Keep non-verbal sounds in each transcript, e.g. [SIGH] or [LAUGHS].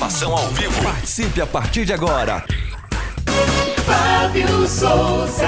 Participação ao vivo. Participe a partir de agora. Fábio Souza.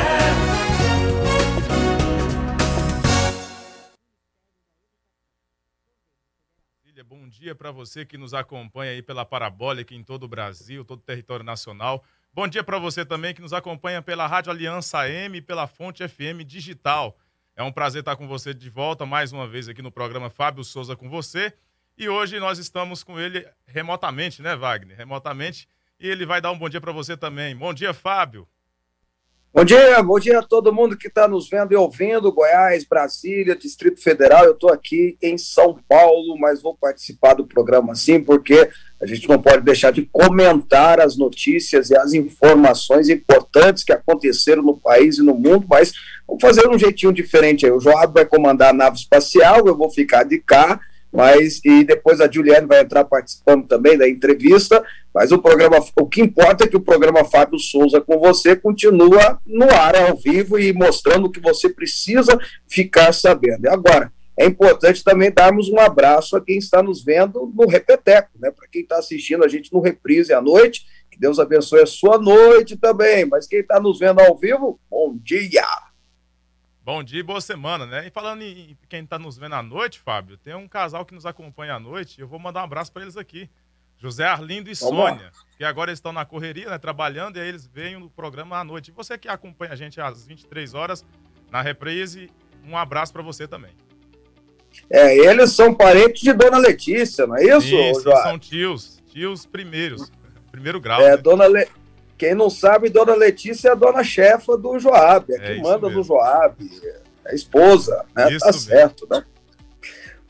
Bom dia para você que nos acompanha aí pela Parabólica em todo o Brasil, todo o território nacional. Bom dia para você também que nos acompanha pela Rádio Aliança M e pela Fonte FM Digital. É um prazer estar com você de volta mais uma vez aqui no programa Fábio Souza com você. E hoje nós estamos com ele remotamente, né, Wagner? Remotamente. E ele vai dar um bom dia para você também. Bom dia, Fábio. Bom dia, bom dia a todo mundo que está nos vendo e ouvindo, Goiás, Brasília, Distrito Federal. Eu estou aqui em São Paulo, mas vou participar do programa sim, porque a gente não pode deixar de comentar as notícias e as informações importantes que aconteceram no país e no mundo, mas vamos fazer um jeitinho diferente aí. O Joab vai comandar a nave espacial, eu vou ficar de cá mas e depois a Juliane vai entrar participando também da entrevista, mas o programa, o que importa é que o programa Fábio Souza com você continua no ar ao vivo e mostrando o que você precisa ficar sabendo. E agora, é importante também darmos um abraço a quem está nos vendo no Repeteco, né? Para quem está assistindo a gente no Reprise à noite, que Deus abençoe a sua noite também, mas quem está nos vendo ao vivo, bom dia! Bom dia e boa semana, né? E falando em quem está nos vendo à noite, Fábio, tem um casal que nos acompanha à noite. Eu vou mandar um abraço para eles aqui. José Arlindo e Vamos Sônia, lá. que agora estão na correria, né, trabalhando, e aí eles veem no programa à noite. E você que acompanha a gente às 23 horas na reprise, um abraço para você também. É, eles são parentes de Dona Letícia, não é isso, isso São tios, tios primeiros, primeiro grau. É, né? Dona Letícia. Quem não sabe, Dona Letícia é a dona chefa do Joab, é, é que manda mesmo. no Joab, é a esposa, né? Isso tá mesmo. certo, né?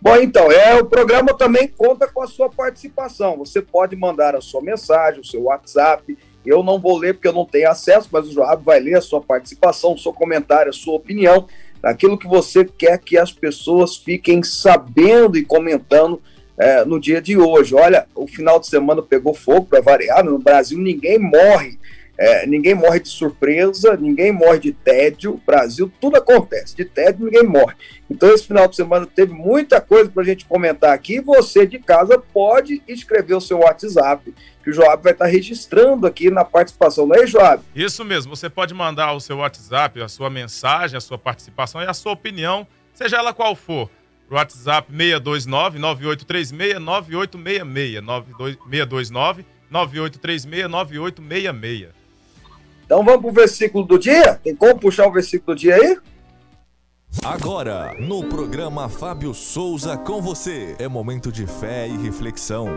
Bom, então, é, o programa também conta com a sua participação. Você pode mandar a sua mensagem, o seu WhatsApp. Eu não vou ler porque eu não tenho acesso, mas o Joab vai ler a sua participação, o seu comentário, a sua opinião, aquilo que você quer que as pessoas fiquem sabendo e comentando é, no dia de hoje. Olha, o final de semana pegou fogo para variar. No Brasil ninguém morre é, ninguém morre de surpresa, ninguém morre de tédio. Brasil, tudo acontece. De tédio, ninguém morre. Então, esse final de semana teve muita coisa para a gente comentar aqui. Você de casa pode escrever o seu WhatsApp, que o Joab vai estar registrando aqui na participação, não é, Joab? Isso mesmo. Você pode mandar o seu WhatsApp, a ssua mensagem, a sua participação e a sua opinião, seja ela qual for. Pro WhatsApp 629 9836 9866 629 9836 9866. Então vamos para o versículo do dia? Tem como puxar o versículo do dia aí? Agora, no programa Fábio Souza com você, é momento de fé e reflexão.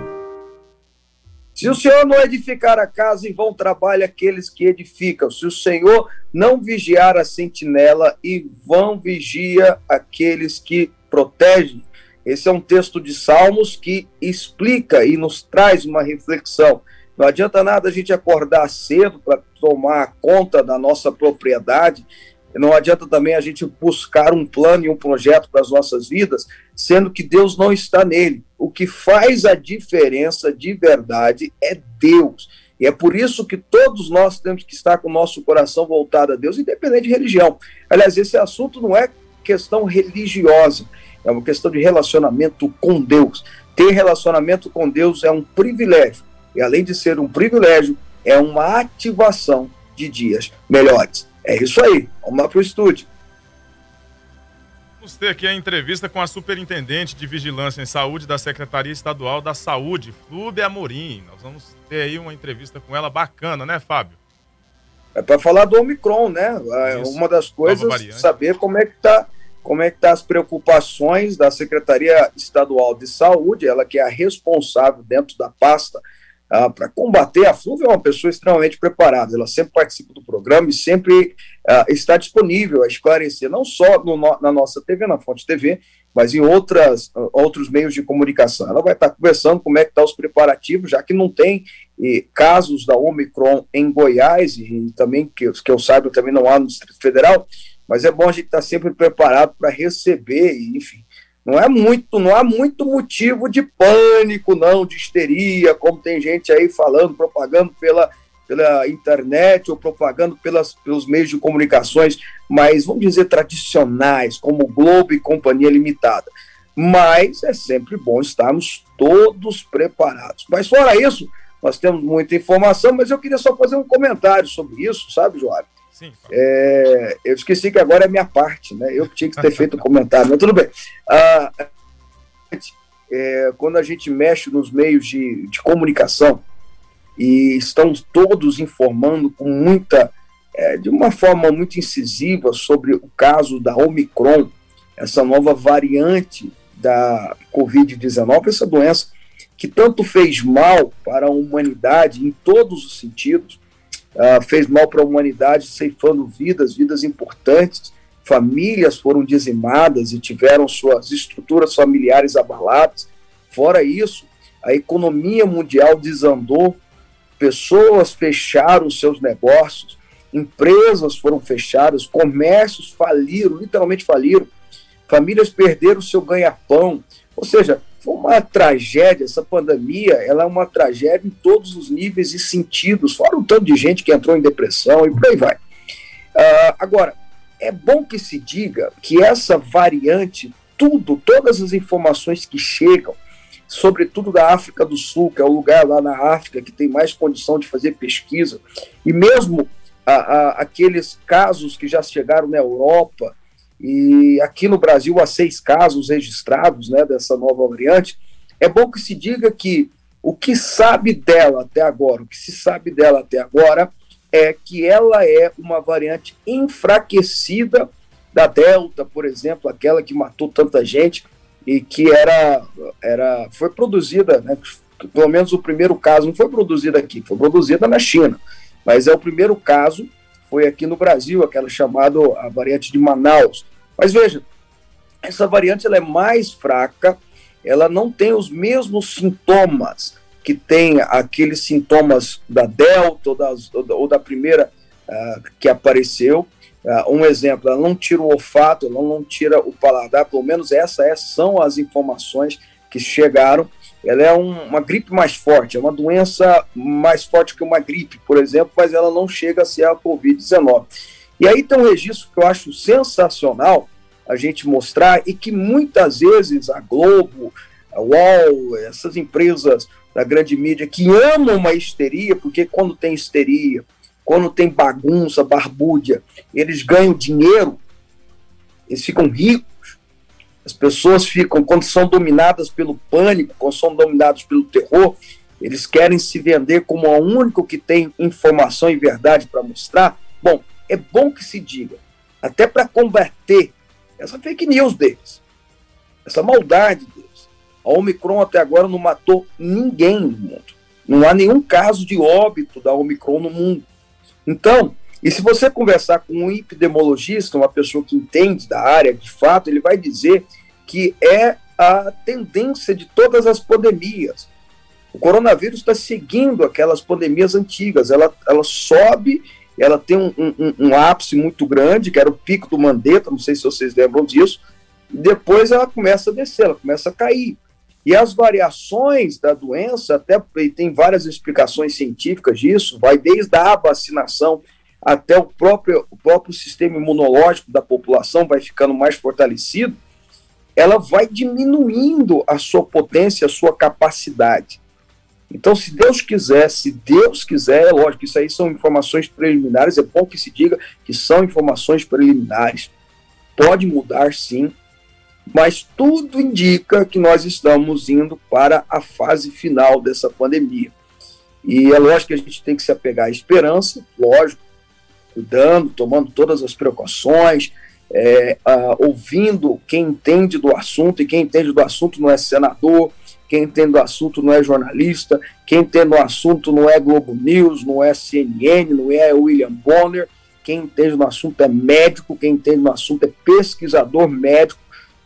Se o Senhor não edificar a casa, em vão trabalham aqueles que edificam. Se o Senhor não vigiar a sentinela, e vão vigia aqueles que protegem. Esse é um texto de Salmos que explica e nos traz uma reflexão. Não adianta nada a gente acordar cedo para tomar conta da nossa propriedade, não adianta também a gente buscar um plano e um projeto para as nossas vidas, sendo que Deus não está nele. O que faz a diferença de verdade é Deus. E é por isso que todos nós temos que estar com o nosso coração voltado a Deus, independente de religião. Aliás, esse assunto não é questão religiosa, é uma questão de relacionamento com Deus. Ter relacionamento com Deus é um privilégio e além de ser um privilégio, é uma ativação de dias melhores. É isso aí. Vamos lá para o estúdio. Vamos ter aqui a entrevista com a Superintendente de Vigilância em Saúde da Secretaria Estadual da Saúde, Flúbia Amorim. Nós vamos ter aí uma entrevista com ela bacana, né, Fábio? É para falar do Omicron, né? É isso. Uma das coisas, saber como é que está como é que tá as preocupações da Secretaria Estadual de Saúde, ela que é a responsável dentro da pasta ah, para combater a Flúvia é uma pessoa extremamente preparada, ela sempre participa do programa e sempre ah, está disponível a esclarecer, não só no, na nossa TV, na Fonte TV, mas em outras, uh, outros meios de comunicação. Ela vai estar conversando como é que estão tá os preparativos, já que não tem e, casos da Omicron em Goiás, e, e também, que, que eu saiba, também não há no Distrito Federal, mas é bom a gente estar tá sempre preparado para receber, e, enfim, não é muito, não há muito motivo de pânico, não, de histeria, como tem gente aí falando, propagando pela, pela internet ou propagando pelas, pelos meios de comunicações, mas vamos dizer tradicionais, como Globo e Companhia Limitada. mas é sempre bom estarmos todos preparados. Mas fora isso, nós temos muita informação, mas eu queria só fazer um comentário sobre isso, sabe, Joab? Sim. É, eu esqueci que agora é minha parte, né? Eu tinha que ter [LAUGHS] feito o um comentário, mas tudo bem. Ah, é, quando a gente mexe nos meios de, de comunicação e estão todos informando com muita, é, de uma forma muito incisiva sobre o caso da Omicron, essa nova variante da Covid-19, essa doença que tanto fez mal para a humanidade em todos os sentidos, uh, fez mal para a humanidade, ceifando vidas, vidas importantes, famílias foram dizimadas e tiveram suas estruturas familiares abaladas. Fora isso, a economia mundial desandou, pessoas fecharam seus negócios, empresas foram fechadas, comércios faliram, literalmente faliram, famílias perderam seu ganha-pão. Ou seja, foi uma tragédia, essa pandemia, ela é uma tragédia em todos os níveis e sentidos, fora um tanto de gente que entrou em depressão e por aí vai. Uh, agora, é bom que se diga que essa variante, tudo, todas as informações que chegam, sobretudo da África do Sul, que é o lugar lá na África que tem mais condição de fazer pesquisa, e mesmo a, a, aqueles casos que já chegaram na Europa, e aqui no Brasil há seis casos registrados né, dessa nova variante. É bom que se diga que o que sabe dela até agora, o que se sabe dela até agora, é que ela é uma variante enfraquecida da Delta, por exemplo, aquela que matou tanta gente e que era, era foi produzida, né, pelo menos o primeiro caso não foi produzido aqui, foi produzida na China, mas é o primeiro caso foi aqui no Brasil, aquela chamada a variante de Manaus. Mas veja, essa variante ela é mais fraca, ela não tem os mesmos sintomas que tem aqueles sintomas da Delta ou, das, ou da primeira uh, que apareceu. Uh, um exemplo, ela não tira o olfato, ela não tira o paladar, pelo menos essas é, são as informações que chegaram ela é um, uma gripe mais forte, é uma doença mais forte que uma gripe, por exemplo, mas ela não chega a ser a Covid-19. E aí tem um registro que eu acho sensacional a gente mostrar e que muitas vezes a Globo, a UOL, essas empresas da grande mídia que amam uma histeria, porque quando tem histeria, quando tem bagunça, barbúdia, eles ganham dinheiro, eles ficam ricos as pessoas ficam, quando são dominadas pelo pânico, quando são dominadas pelo terror, eles querem se vender como o único que tem informação e verdade para mostrar. Bom, é bom que se diga, até para combater essa fake news deles, essa maldade deles. A Omicron até agora não matou ninguém no mundo. Não há nenhum caso de óbito da Omicron no mundo. Então, e se você conversar com um epidemiologista, uma pessoa que entende da área, de fato, ele vai dizer que é a tendência de todas as pandemias. O coronavírus está seguindo aquelas pandemias antigas, ela, ela sobe, ela tem um, um, um, ápice muito grande, que era o pico do Mandetta, não sei se vocês lembram disso, e depois ela começa a descer, ela começa a cair. E as variações da doença, até tem várias explicações científicas disso, vai desde a vacinação até o próprio, o próprio sistema imunológico da população vai ficando mais fortalecido, ela vai diminuindo a sua potência, a sua capacidade. Então, se Deus quiser, se Deus quiser, é lógico, isso aí são informações preliminares, é bom que se diga que são informações preliminares. Pode mudar sim, mas tudo indica que nós estamos indo para a fase final dessa pandemia. E é lógico que a gente tem que se apegar à esperança, lógico, cuidando, tomando todas as precauções, é, ouvindo quem entende do assunto, e quem entende do assunto não é senador, quem entende do assunto não é jornalista, quem entende do assunto não é Globo News, não é CNN, não é William Bonner, quem entende do assunto é médico, quem entende do assunto é pesquisador médico,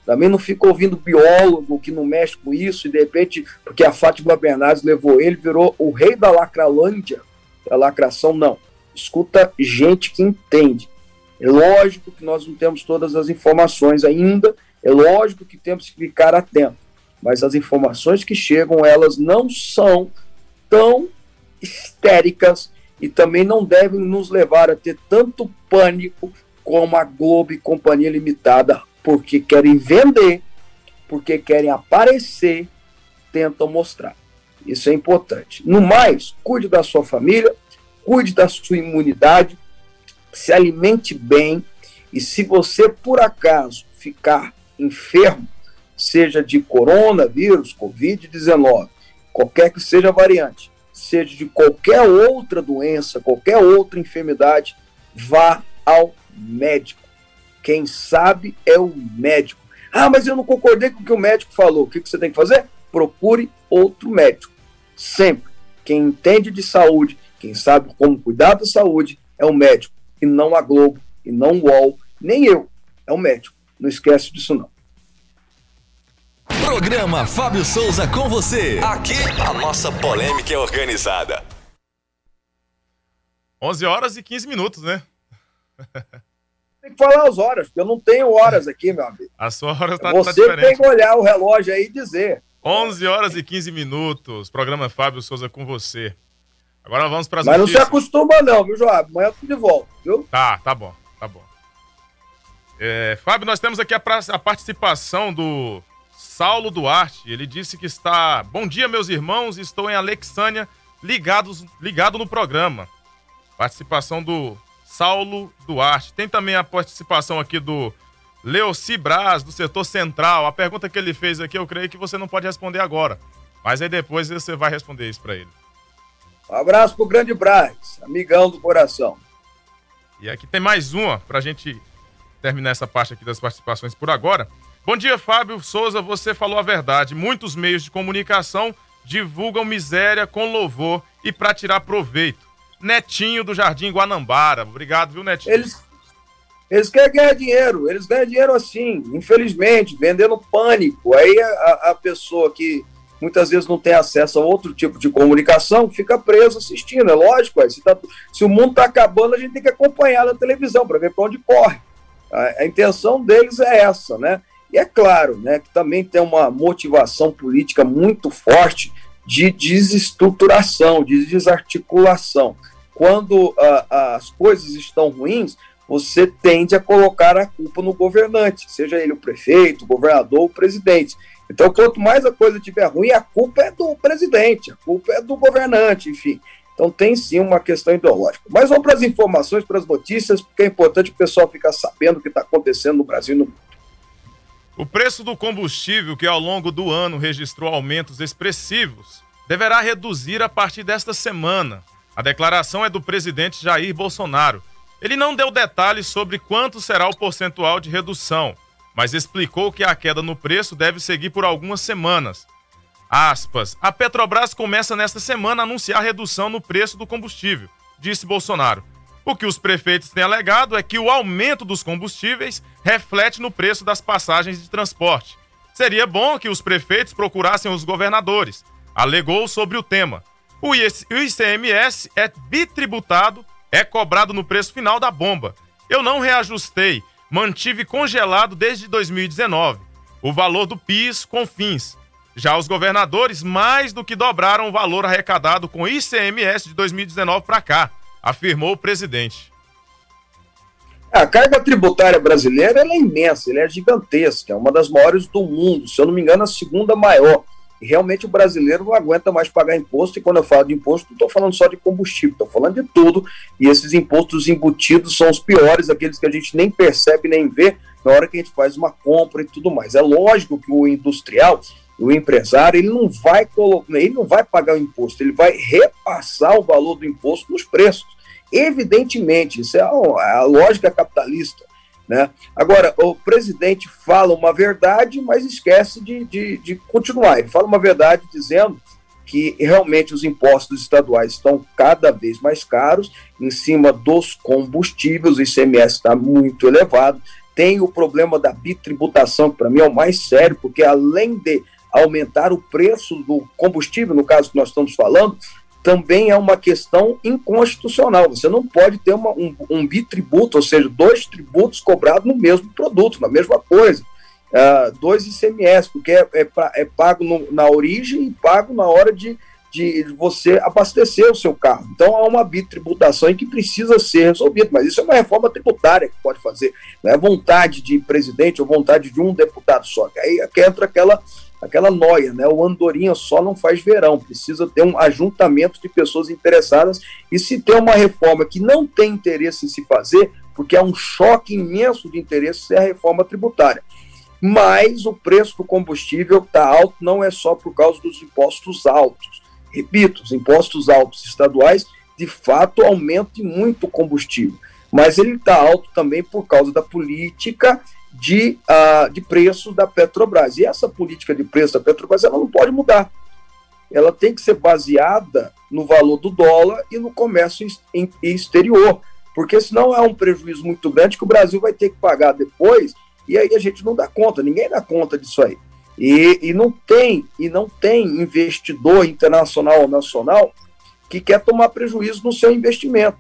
também não fica ouvindo biólogo que não mexe com isso e de repente, porque a Fátima Bernardes levou ele, virou o rei da lacralândia, da lacração, não escuta gente que entende. É lógico que nós não temos todas as informações ainda, é lógico que temos que ficar atento, mas as informações que chegam, elas não são tão histéricas e também não devem nos levar a ter tanto pânico como a Globo e Companhia Limitada, porque querem vender porque querem aparecer, tentam mostrar. Isso é importante. No mais, cuide da sua família, cuide da sua imunidade, se alimente bem e se você por acaso ficar enfermo, seja de coronavírus, Covid-19, qualquer que seja a variante, seja de qualquer outra doença, qualquer outra enfermidade, vá ao médico. Quem sabe é o médico. Ah, mas eu não concordei com o que o médico falou. O que você tem que fazer? Procure outro médico. Sempre. Quem entende de saúde, quem sabe como cuidar da saúde, é o médico. E não a Globo, e não o UOL, nem eu. É o médico. Não esquece disso, não. Programa Fábio Souza com você. Aqui a nossa polêmica é organizada. 11 horas e 15 minutos, né? [LAUGHS] Tem que falar as horas, porque eu não tenho horas aqui, meu amigo. A sua hora está Você tá diferente. tem que olhar o relógio aí e dizer. 11 horas e 15 minutos. Programa Fábio Souza com você. Agora vamos para as Mas não se notícias. acostuma não, viu, Joab? Amanhã eu tô de volta, viu? Tá, tá bom, tá bom. É, Fábio, nós temos aqui a, a participação do Saulo Duarte. Ele disse que está. Bom dia, meus irmãos. Estou em Alexânia, ligados, ligado no programa. Participação do Saulo Duarte. Tem também a participação aqui do Leoci Braz, do setor central. A pergunta que ele fez aqui, eu creio que você não pode responder agora. Mas aí depois você vai responder isso para ele. Um abraço pro grande Braz, amigão do coração. E aqui tem mais uma pra gente terminar essa parte aqui das participações por agora. Bom dia, Fábio Souza. Você falou a verdade. Muitos meios de comunicação divulgam miséria com louvor e pra tirar proveito. Netinho do Jardim Guanambara. Obrigado, viu, Netinho? Eles, eles querem ganhar dinheiro, eles ganham dinheiro assim, infelizmente, vendendo pânico. Aí a, a pessoa que muitas vezes não tem acesso a outro tipo de comunicação fica preso assistindo, é lógico. Aí, se, tá- se o mundo está acabando, a gente tem que acompanhar na televisão para ver para onde corre. A, a intenção deles é essa, né? E é claro, né, que também tem uma motivação política muito forte de desestruturação, de desarticulação. Quando ah, as coisas estão ruins, você tende a colocar a culpa no governante, seja ele o prefeito, o governador, o presidente. Então, quanto mais a coisa estiver ruim, a culpa é do presidente, a culpa é do governante, enfim. Então, tem sim uma questão ideológica. Mas vamos para as informações, para as notícias, porque é importante o pessoal ficar sabendo o que está acontecendo no Brasil e no mundo. O preço do combustível, que ao longo do ano registrou aumentos expressivos, deverá reduzir a partir desta semana. A declaração é do presidente Jair Bolsonaro. Ele não deu detalhes sobre quanto será o percentual de redução, mas explicou que a queda no preço deve seguir por algumas semanas. Aspas. A Petrobras começa nesta semana a anunciar redução no preço do combustível, disse Bolsonaro. O que os prefeitos têm alegado é que o aumento dos combustíveis reflete no preço das passagens de transporte. Seria bom que os prefeitos procurassem os governadores, alegou sobre o tema. O IC o ICMS é bitributado, é cobrado no preço final da bomba. Eu não reajustei, mantive congelado desde 2019 o valor do PIS com fins. Já os governadores mais do que dobraram o valor arrecadado com ICMS de 2019 para cá, afirmou o presidente. A carga tributária brasileira é imensa, ela é gigantesca, é uma das maiores do mundo, se eu não me engano, a segunda maior. Realmente o brasileiro não aguenta mais pagar imposto, e quando eu falo de imposto, não estou falando só de combustível, estou falando de tudo, e esses impostos embutidos são os piores, aqueles que a gente nem percebe nem vê na hora que a gente faz uma compra e tudo mais. É lógico que o industrial, o empresário, ele não vai colocar, ele não vai pagar o imposto, ele vai repassar o valor do imposto nos preços. Evidentemente, isso é a, a lógica capitalista. Né? Agora, o presidente fala uma verdade, mas esquece de, de, de, continuar. Ele fala uma verdade dizendo que realmente os impostos estaduais estão cada vez mais caros em cima dos combustíveis, o ICMS está muito elevado. Tem o problema da bitributação, que para mim é o mais sério, porque além de aumentar o preço do combustível, no caso que nós estamos falando, também é uma questão inconstitucional. Você não pode ter uma, um, um, bitributo, ou seja, dois tributos cobrados no mesmo produto, na mesma coisa. Uh, dois ICMS, porque é, é, é pago no, na origem e pago na hora de de você abastecer o seu carro. Então há uma bitributação que precisa ser resolvida, mas isso é uma reforma tributária que pode fazer, não é vontade de presidente ou vontade de um deputado só. Aí entra aquela aquela noia, né? O andorinha só não faz verão, precisa ter um ajuntamento de pessoas interessadas e se tem uma reforma que não tem interesse em se fazer, porque é um choque imenso de interesse, é a reforma tributária. Mas o preço do combustível está alto não é só por causa dos impostos altos repito, os impostos altos estaduais de fato aumentam muito o combustível, mas ele está alto também por causa da política de, uh, de preço da Petrobras. E essa política de preço da Petrobras ela não pode mudar. Ela tem que ser baseada no valor do dólar e no comércio exterior, porque senão é um prejuízo muito grande que o Brasil vai ter que pagar depois e aí a gente não dá conta, ninguém dá conta disso aí. E, e não tem e não tem investidor internacional ou nacional que quer tomar prejuízo no seu investimento.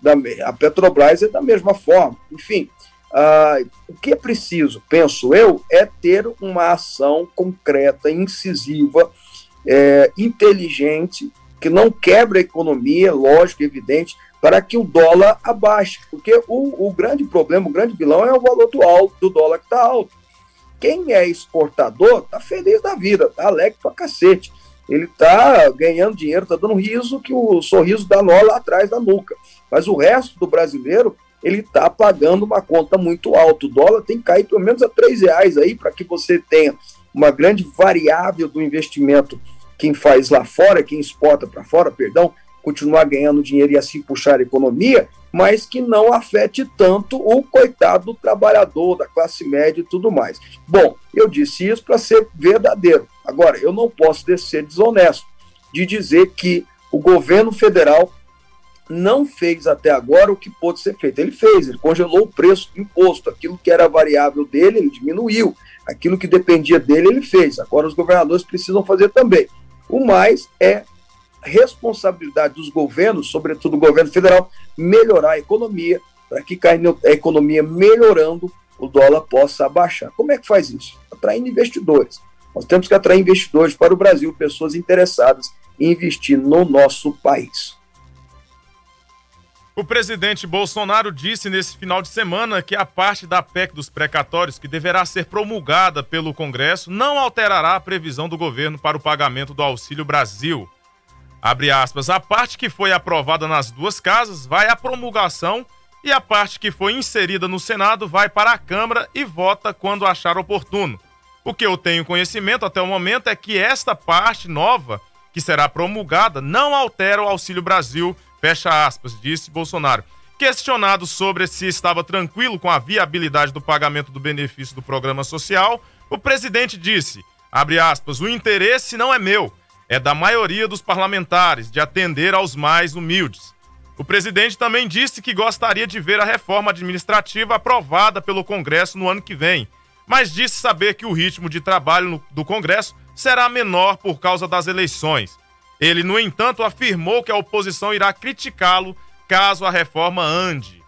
Da, a Petrobras é da mesma forma. Enfim, uh, o que é preciso, penso eu, é ter uma ação concreta, incisiva, é, inteligente, que não quebre a economia, lógico, evidente, para que o dólar abaixe. Porque o, o grande problema, o grande vilão é o valor do, alto, do dólar que está alto. Quem é exportador tá feliz da vida, tá alegre pra cacete. Ele tá ganhando dinheiro, tá dando riso que o sorriso dá nó lá atrás da nuca. Mas o resto do brasileiro, ele tá pagando uma conta muito alta. O dólar tem que cair pelo menos a três reais aí para que você tenha uma grande variável do investimento quem faz lá fora, quem exporta para fora, perdão, continuar ganhando dinheiro e assim puxar a economia, mas que não afete tanto o coitado do trabalhador, da classe média e tudo mais. Bom, eu disse isso para ser verdadeiro. Agora, eu não posso ser desonesto de dizer que o governo federal não fez até agora o que pôde ser feito. Ele fez, ele congelou o preço do imposto, aquilo que era variável dele, ele diminuiu, aquilo que dependia dele, ele fez. Agora os governadores precisam fazer também. O mais é responsabilidade dos governos, sobretudo o governo federal, melhorar a economia, para que a economia melhorando, o dólar possa abaixar. Como é que faz isso? Atraindo investidores. Nós temos que atrair investidores para o Brasil, pessoas interessadas em investir no nosso país. O presidente Bolsonaro disse nesse final de semana que a parte da PEC dos precatórios, que deverá ser promulgada pelo Congresso, não alterará a previsão do governo para o pagamento do Auxílio Brasil. Abre aspas, a parte que foi aprovada nas duas casas vai à promulgação e a parte que foi inserida no Senado vai para a Câmara e vota quando achar oportuno. O que eu tenho conhecimento até o momento é que esta parte nova, que será promulgada, não altera o Auxílio Brasil, fecha aspas, disse Bolsonaro. Questionado sobre se estava tranquilo com a viabilidade do pagamento do benefício do programa social, o presidente disse, abre aspas, o interesse não é meu, é da maioria dos parlamentares de atender aos mais humildes. O presidente também disse que gostaria de ver a reforma administrativa aprovada pelo Congresso no ano que vem, mas disse saber que o ritmo de trabalho do Congresso será menor por causa das eleições. Ele, no entanto, afirmou que a oposição irá criticá-lo caso a reforma ande.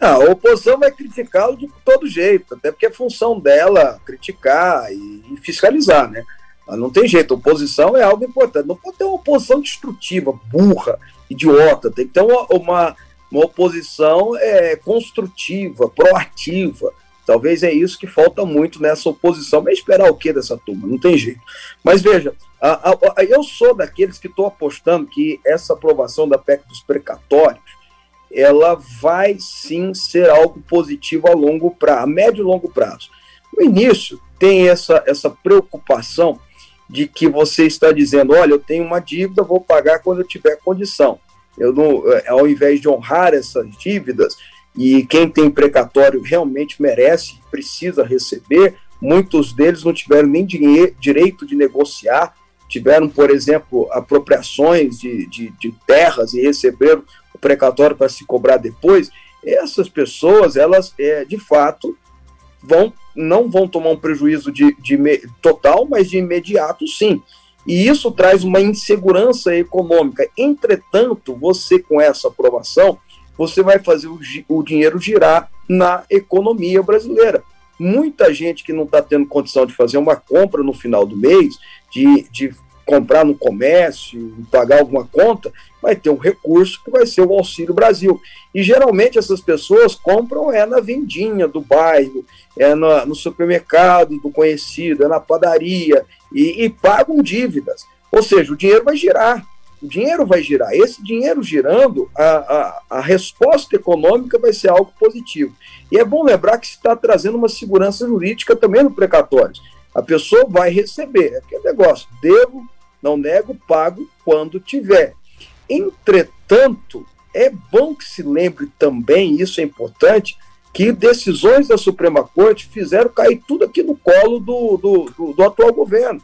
a oposição vai criticá-lo de todo jeito, até porque é função dela criticar e fiscalizar, né? Não tem jeito, oposição é algo importante. Não pode ter uma oposição destrutiva, burra, idiota. Tem que ter uma, uma, uma oposição é, construtiva, proativa. Talvez é isso que falta muito nessa oposição. Mas esperar o que dessa turma? Não tem jeito. Mas veja, a, a, a, eu sou daqueles que estou apostando que essa aprovação da PEC dos precatórios ela vai sim ser algo positivo a longo prazo, a médio e longo prazo. No início, tem essa, essa preocupação de que você está dizendo, olha, eu tenho uma dívida, vou pagar quando eu tiver condição. Eu não, é, ao invés de honrar essas dívidas, e quem tem precatório realmente merece, precisa receber, muitos deles não tiveram nem direito de negociar, tiveram, por exemplo, apropriações de, de, de terras e receberam o precatório para se cobrar depois. Essas pessoas, elas, é, de fato, vão não vão tomar um prejuízo de, de total, mas de imediato sim. E isso traz uma insegurança econômica. Entretanto, você com essa aprovação, você vai fazer o, o dinheiro girar na economia brasileira. Muita gente que não está tendo condição de fazer uma compra no final do mês, de, de comprar no comércio, pagar alguma conta, vai ter um recurso que vai ser o Auxílio Brasil. E geralmente essas pessoas compram é na vendinha do bairro, é no, no supermercado do conhecido, é na padaria e, e pagam dívidas. Ou seja, o dinheiro vai girar. O dinheiro vai girar. Esse dinheiro girando, a, a, a resposta econômica vai ser algo positivo. E é bom lembrar que está trazendo uma segurança jurídica também no precatório. A pessoa vai receber. É aquele negócio, devo, não nego, pago quando tiver. Entretanto, é bom que se lembre também, isso é importante, que decisões da Suprema Corte fizeram cair tudo aqui no colo do, do, do, do atual governo.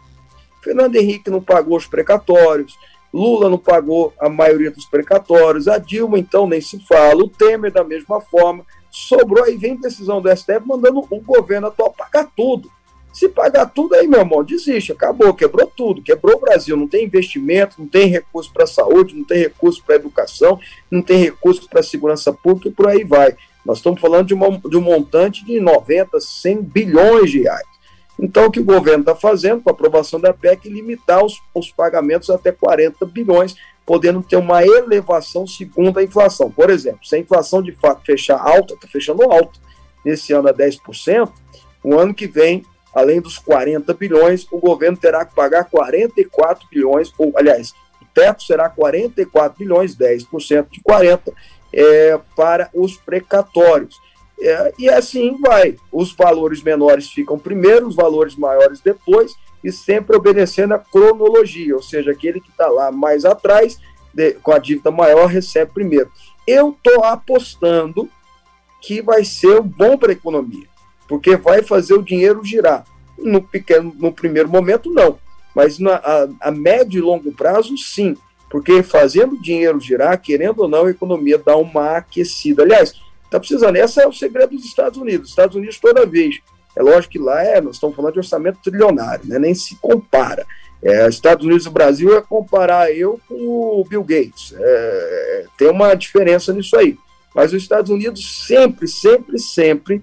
Fernando Henrique não pagou os precatórios, Lula não pagou a maioria dos precatórios, a Dilma, então, nem se fala, o Temer, da mesma forma. Sobrou aí, vem decisão do STF mandando o governo atual pagar tudo. Se pagar tudo aí, meu irmão, desiste, acabou, quebrou tudo, quebrou o Brasil, não tem investimento, não tem recurso para saúde, não tem recurso para educação, não tem recurso para segurança pública e por aí vai. Nós estamos falando de, uma, de um montante de 90, 100 bilhões de reais. Então, o que o governo está fazendo, com a aprovação da PEC, é limitar os, os pagamentos até 40 bilhões, podendo ter uma elevação segundo a inflação. Por exemplo, se a inflação de fato fechar alta, está fechando alta, nesse ano a 10%, o ano que vem, além dos 40 bilhões, o governo terá que pagar 44 bilhões, ou, aliás, o teto será 44 bilhões, 10% de 40, é, para os precatórios. É, e assim vai. Os valores menores ficam primeiro, os valores maiores depois, e sempre obedecendo a cronologia, ou seja, aquele que está lá mais atrás, de, com a dívida maior, recebe primeiro. Eu estou apostando que vai ser bom para a economia, porque vai fazer o dinheiro girar. No, pequeno, no primeiro momento, não, mas na, a, a médio e longo prazo, sim, porque fazendo o dinheiro girar, querendo ou não, a economia dá uma aquecida. Aliás, Está precisando. Esse é o segredo dos Estados Unidos. Os Estados Unidos, toda vez. É lógico que lá é, nós estamos falando de orçamento trilionário, né? nem se compara. É, Estados Unidos e Brasil é comparar eu com o Bill Gates. É, tem uma diferença nisso aí. Mas os Estados Unidos sempre, sempre, sempre,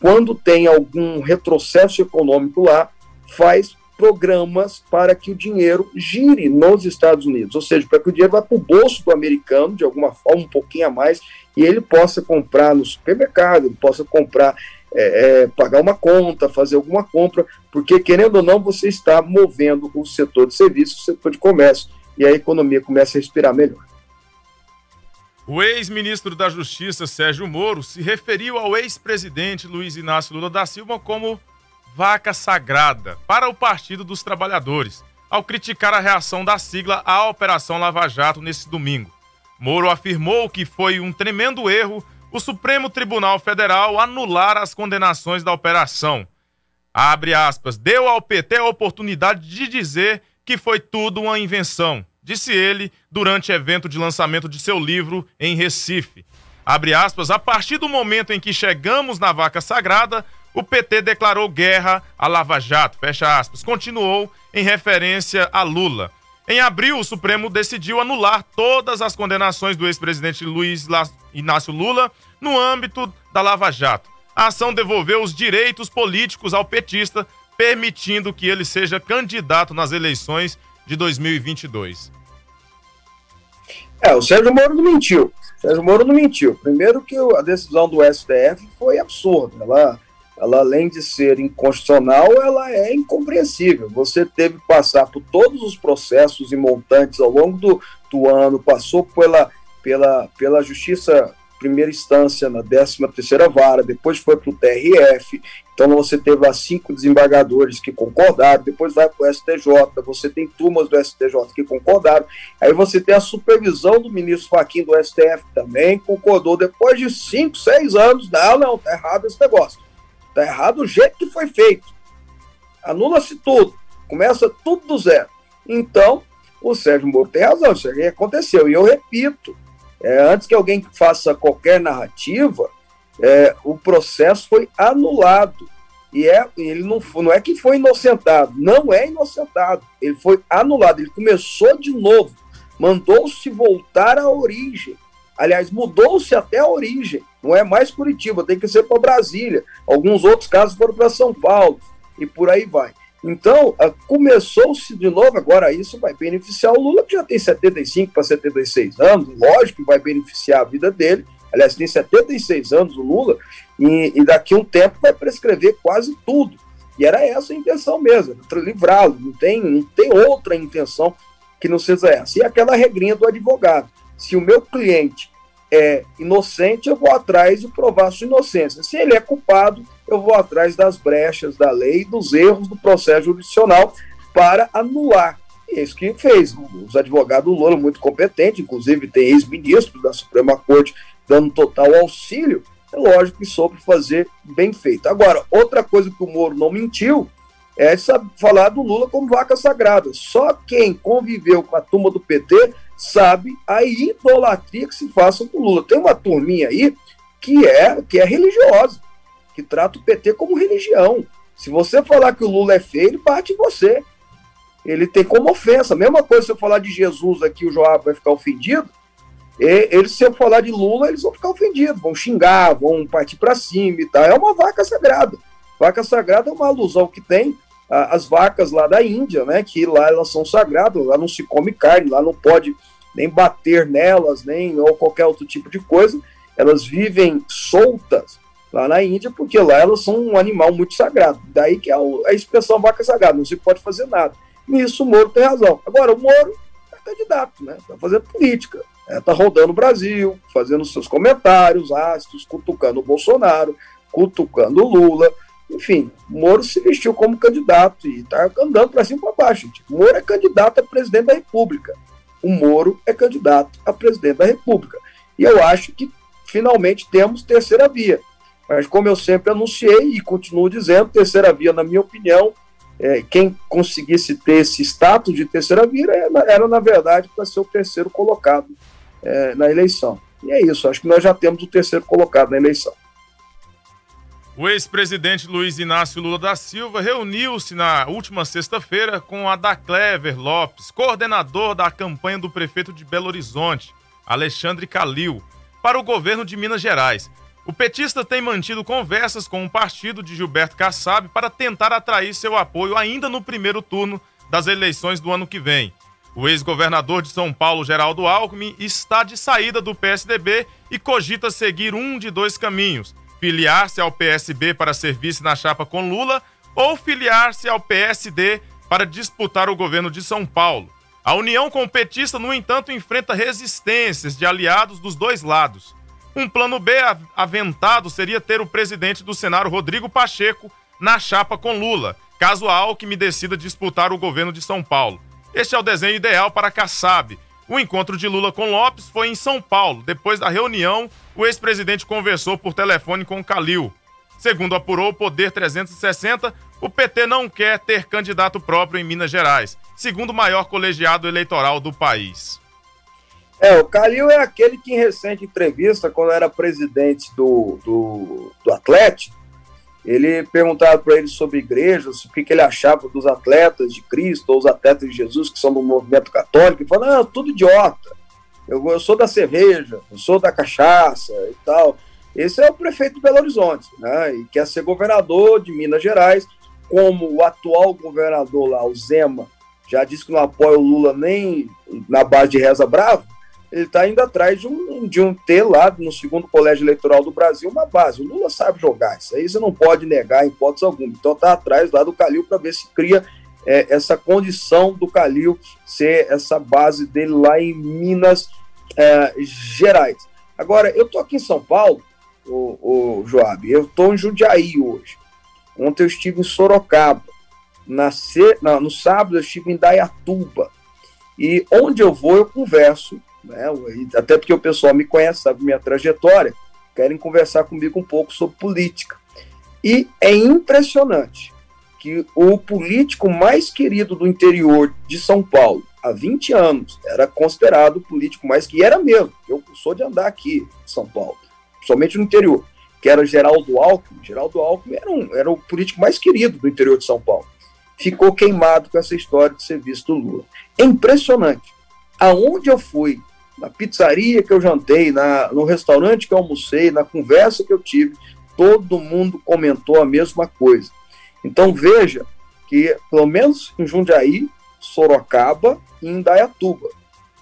quando tem algum retrocesso econômico lá, faz programas para que o dinheiro gire nos Estados Unidos, ou seja, para que o dinheiro vá para o bolso do americano, de alguma forma, um pouquinho a mais, e ele possa comprar no supermercado, ele possa comprar, é, é, pagar uma conta, fazer alguma compra, porque, querendo ou não, você está movendo o setor de serviços, o setor de comércio, e a economia começa a respirar melhor. O ex-ministro da Justiça, Sérgio Moro, se referiu ao ex-presidente Luiz Inácio Lula da Silva como vaca sagrada para o Partido dos Trabalhadores, ao criticar a reação da sigla à Operação Lava Jato nesse domingo. Moro afirmou que foi um tremendo erro o Supremo Tribunal Federal anular as condenações da operação. Abre aspas, deu ao PT a oportunidade de dizer que foi tudo uma invenção, disse ele durante evento de lançamento de seu livro em Recife. Abre aspas, a partir do momento em que chegamos na vaca sagrada, o PT declarou guerra à Lava Jato, fecha aspas. Continuou em referência a Lula. Em abril, o Supremo decidiu anular todas as condenações do ex-presidente Luiz Inácio Lula no âmbito da Lava Jato. A ação devolveu os direitos políticos ao petista, permitindo que ele seja candidato nas eleições de 2022. É, o Sérgio Moro não mentiu. O Sérgio Moro não mentiu. Primeiro que a decisão do STF foi absurda. Ela ela além de ser inconstitucional, ela é incompreensível. Você teve que passar por todos os processos e montantes ao longo do, do ano, passou pela, pela, pela Justiça primeira instância na 13 terceira vara, depois foi para o TRF, então você teve lá cinco desembargadores que concordaram, depois vai para o STJ, você tem turmas do STJ que concordaram, aí você tem a supervisão do ministro Faquim do STF também, concordou, depois de cinco, seis anos, não, não, tá errado esse negócio. Está errado o jeito que foi feito. Anula-se tudo. Começa tudo do zero. Então, o Sérgio Moro tem razão, isso aí aconteceu. E eu repito, é, antes que alguém faça qualquer narrativa, é, o processo foi anulado. E é, ele não, não é que foi inocentado, não é inocentado. Ele foi anulado, ele começou de novo, mandou-se voltar à origem. Aliás, mudou-se até a origem. Não é mais Curitiba, tem que ser para Brasília. Alguns outros casos foram para São Paulo e por aí vai. Então, começou-se de novo, agora isso vai beneficiar o Lula, que já tem 75 para 76 anos, lógico que vai beneficiar a vida dele. Aliás, tem 76 anos o Lula, e, e daqui a um tempo vai prescrever quase tudo. E era essa a intenção mesmo, livrá-lo, não tem, não tem outra intenção que não seja essa. E aquela regrinha do advogado. Se o meu cliente é inocente, eu vou atrás de provar sua inocência. Se ele é culpado, eu vou atrás das brechas da lei, dos erros do processo jurisdicional para anular. E é isso que fez. Os advogados do Lula, muito competentes, inclusive tem ex-ministros da Suprema Corte dando total auxílio, é lógico que soube fazer bem feito. Agora, outra coisa que o Moro não mentiu é falar do Lula como vaca sagrada. Só quem conviveu com a turma do PT sabe a idolatria que se faça com Lula. Tem uma turminha aí que é, que é religiosa que trata o PT como religião. Se você falar que o Lula é feio, ele bate em você. Ele tem como ofensa. Mesma coisa se eu falar de Jesus aqui, o Joab vai ficar ofendido. E, eles, se eu falar de Lula, eles vão ficar ofendidos, vão xingar, vão partir para cima e tal. É uma vaca sagrada. Vaca sagrada é uma alusão que tem as vacas lá da Índia, né? Que lá elas são sagradas, lá não se come carne, lá não pode nem bater nelas, nem ou qualquer outro tipo de coisa. Elas vivem soltas lá na Índia, porque lá elas são um animal muito sagrado. Daí que é a expressão vaca sagrada, não se pode fazer nada. Nisso o Moro tem razão. Agora, o Moro é candidato, né? Está fazendo política. Está é, tá rodando o Brasil, fazendo seus comentários ácidos, cutucando o Bolsonaro, cutucando o Lula. Enfim, Moro se vestiu como candidato e está andando para cima e para baixo. Gente. Moro é candidato a presidente da República. O Moro é candidato a presidente da República. E eu acho que finalmente temos terceira via. Mas, como eu sempre anunciei e continuo dizendo, terceira via, na minha opinião, é, quem conseguisse ter esse status de terceira via era, era na verdade, para ser o terceiro colocado é, na eleição. E é isso, acho que nós já temos o terceiro colocado na eleição. O ex-presidente Luiz Inácio Lula da Silva reuniu-se na última sexta-feira com a da Clever Lopes, coordenador da campanha do prefeito de Belo Horizonte, Alexandre Calil, para o governo de Minas Gerais. O petista tem mantido conversas com o partido de Gilberto Kassab para tentar atrair seu apoio ainda no primeiro turno das eleições do ano que vem. O ex-governador de São Paulo, Geraldo Alckmin, está de saída do PSDB e cogita seguir um de dois caminhos: filiar-se ao PSB para ser vice na chapa com Lula ou filiar-se ao PSD para disputar o governo de São Paulo. A união com o petista, no entanto, enfrenta resistências de aliados dos dois lados. Um plano B aventado seria ter o presidente do Senado, Rodrigo Pacheco, na chapa com Lula, caso a Alckmin decida disputar o governo de São Paulo. Este é o desenho ideal para Kassab. O encontro de Lula com Lopes foi em São Paulo. Depois da reunião, o ex-presidente conversou por telefone com Calil. Segundo apurou o Poder 360, o PT não quer ter candidato próprio em Minas Gerais, segundo maior colegiado eleitoral do país. É, o Calil é aquele que em recente entrevista, quando era presidente do, do, do Atlético, ele perguntava para ele sobre igrejas, o que, que, ele achava dos atletas de Cristo, ou os atletas de Jesus que são do movimento católico, e falou, não, tudo idiota, eu, eu sou da cerveja, eu sou da cachaça e tal. Esse é o prefeito de Belo Horizonte, né, e quer ser governador de Minas Gerais, como o atual governador lá, o Zema, já disse que não apoia o Lula nem na base de reza brava, ele está indo atrás de um, de um ter lá no segundo colégio eleitoral do Brasil uma base. O Lula sabe jogar, isso aí você não pode negar em hipótese alguma. Então está atrás lá do Calil para ver se cria é, essa condição do Calil ser essa base dele lá em Minas é, Gerais. Agora, eu estou aqui em São Paulo, o, o Joab, eu estou em Jundiaí hoje. Ontem eu estive em Sorocaba. Na, na, no sábado eu estive em Dayatuba. E onde eu vou, eu converso né? até porque o pessoal me conhece, sabe minha trajetória, querem conversar comigo um pouco sobre política. E é impressionante que o político mais querido do interior de São Paulo, há 20 anos, era considerado o político mais que era mesmo. Eu sou de andar aqui em São Paulo, somente no interior, que era Geraldo Alckmin. Geraldo Alckmin era, um, era o político mais querido do interior de São Paulo. Ficou queimado com essa história de serviço do Lula. É impressionante. Aonde eu fui na pizzaria que eu jantei, na, no restaurante que eu almocei, na conversa que eu tive, todo mundo comentou a mesma coisa. Então veja que, pelo menos em Jundiaí, Sorocaba e Indaiatuba.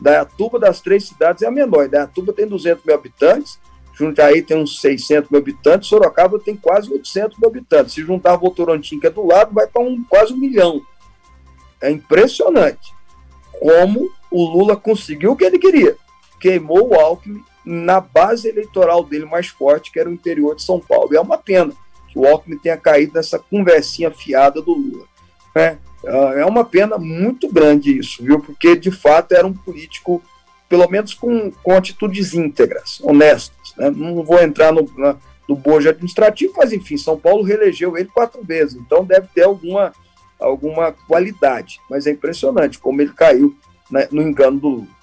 Indaiatuba das três cidades é a menor. Indaiatuba tem 200 mil habitantes, Jundiaí tem uns 600 mil habitantes, Sorocaba tem quase 800 mil habitantes. Se juntar Votorantim, que é do lado, vai para um, quase um milhão. É impressionante como o Lula conseguiu o que ele queria. Queimou o Alckmin na base eleitoral dele mais forte, que era o interior de São Paulo. E é uma pena que o Alckmin tenha caído nessa conversinha fiada do Lula. Né? É uma pena muito grande isso, viu? Porque de fato era um político, pelo menos com, com atitudes íntegras, honestas. Né? Não vou entrar no, na, no bojo administrativo, mas enfim, São Paulo reelegeu ele quatro vezes, então deve ter alguma, alguma qualidade. Mas é impressionante como ele caiu né, no engano do Lula.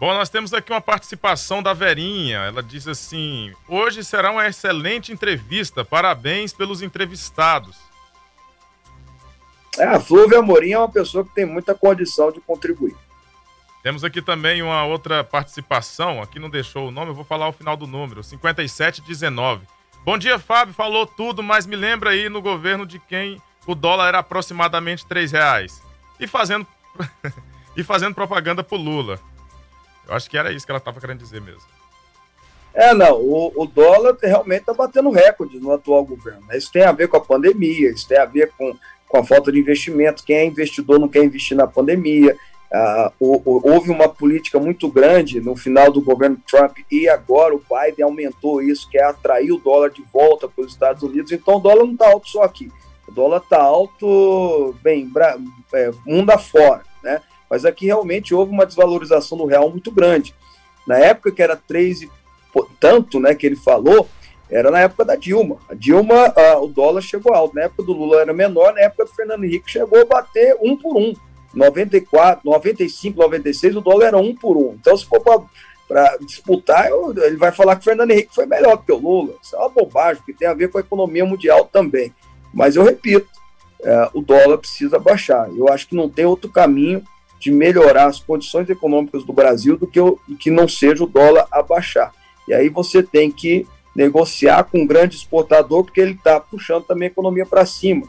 Bom, nós temos aqui uma participação da Verinha. Ela diz assim: Hoje será uma excelente entrevista. Parabéns pelos entrevistados. É, a Flúvia Amorim é uma pessoa que tem muita condição de contribuir. Temos aqui também uma outra participação. Aqui não deixou o nome, eu vou falar o final do número: 5719. Bom dia, Fábio. Falou tudo, mas me lembra aí no governo de quem o dólar era aproximadamente R$ reais. E fazendo, [LAUGHS] e fazendo propaganda pro Lula. Eu acho que era isso que ela estava querendo dizer mesmo. É, não, o, o dólar realmente está batendo recorde no atual governo. Isso tem a ver com a pandemia, isso tem a ver com, com a falta de investimento. Quem é investidor não quer investir na pandemia. Ah, o, o, houve uma política muito grande no final do governo Trump e agora o Biden aumentou isso, que é atrair o dólar de volta para os Estados Unidos. Então o dólar não está alto só aqui. O dólar está alto, bem, é, mundo afora, né? Mas aqui realmente houve uma desvalorização do real muito grande. Na época que era 3 e tanto, né, que ele falou, era na época da Dilma. A Dilma, a, o dólar chegou alto. Na época do Lula era menor, na época do Fernando Henrique chegou a bater um por um. 94, 95, 96, o dólar era um por um. Então, se for para disputar, eu, ele vai falar que o Fernando Henrique foi melhor que o Lula. Isso é uma bobagem, porque tem a ver com a economia mundial também. Mas eu repito, é, o dólar precisa baixar. Eu acho que não tem outro caminho de melhorar as condições econômicas do Brasil do que, o, que não seja o dólar abaixar. E aí você tem que negociar com um grande exportador, porque ele está puxando também a economia para cima.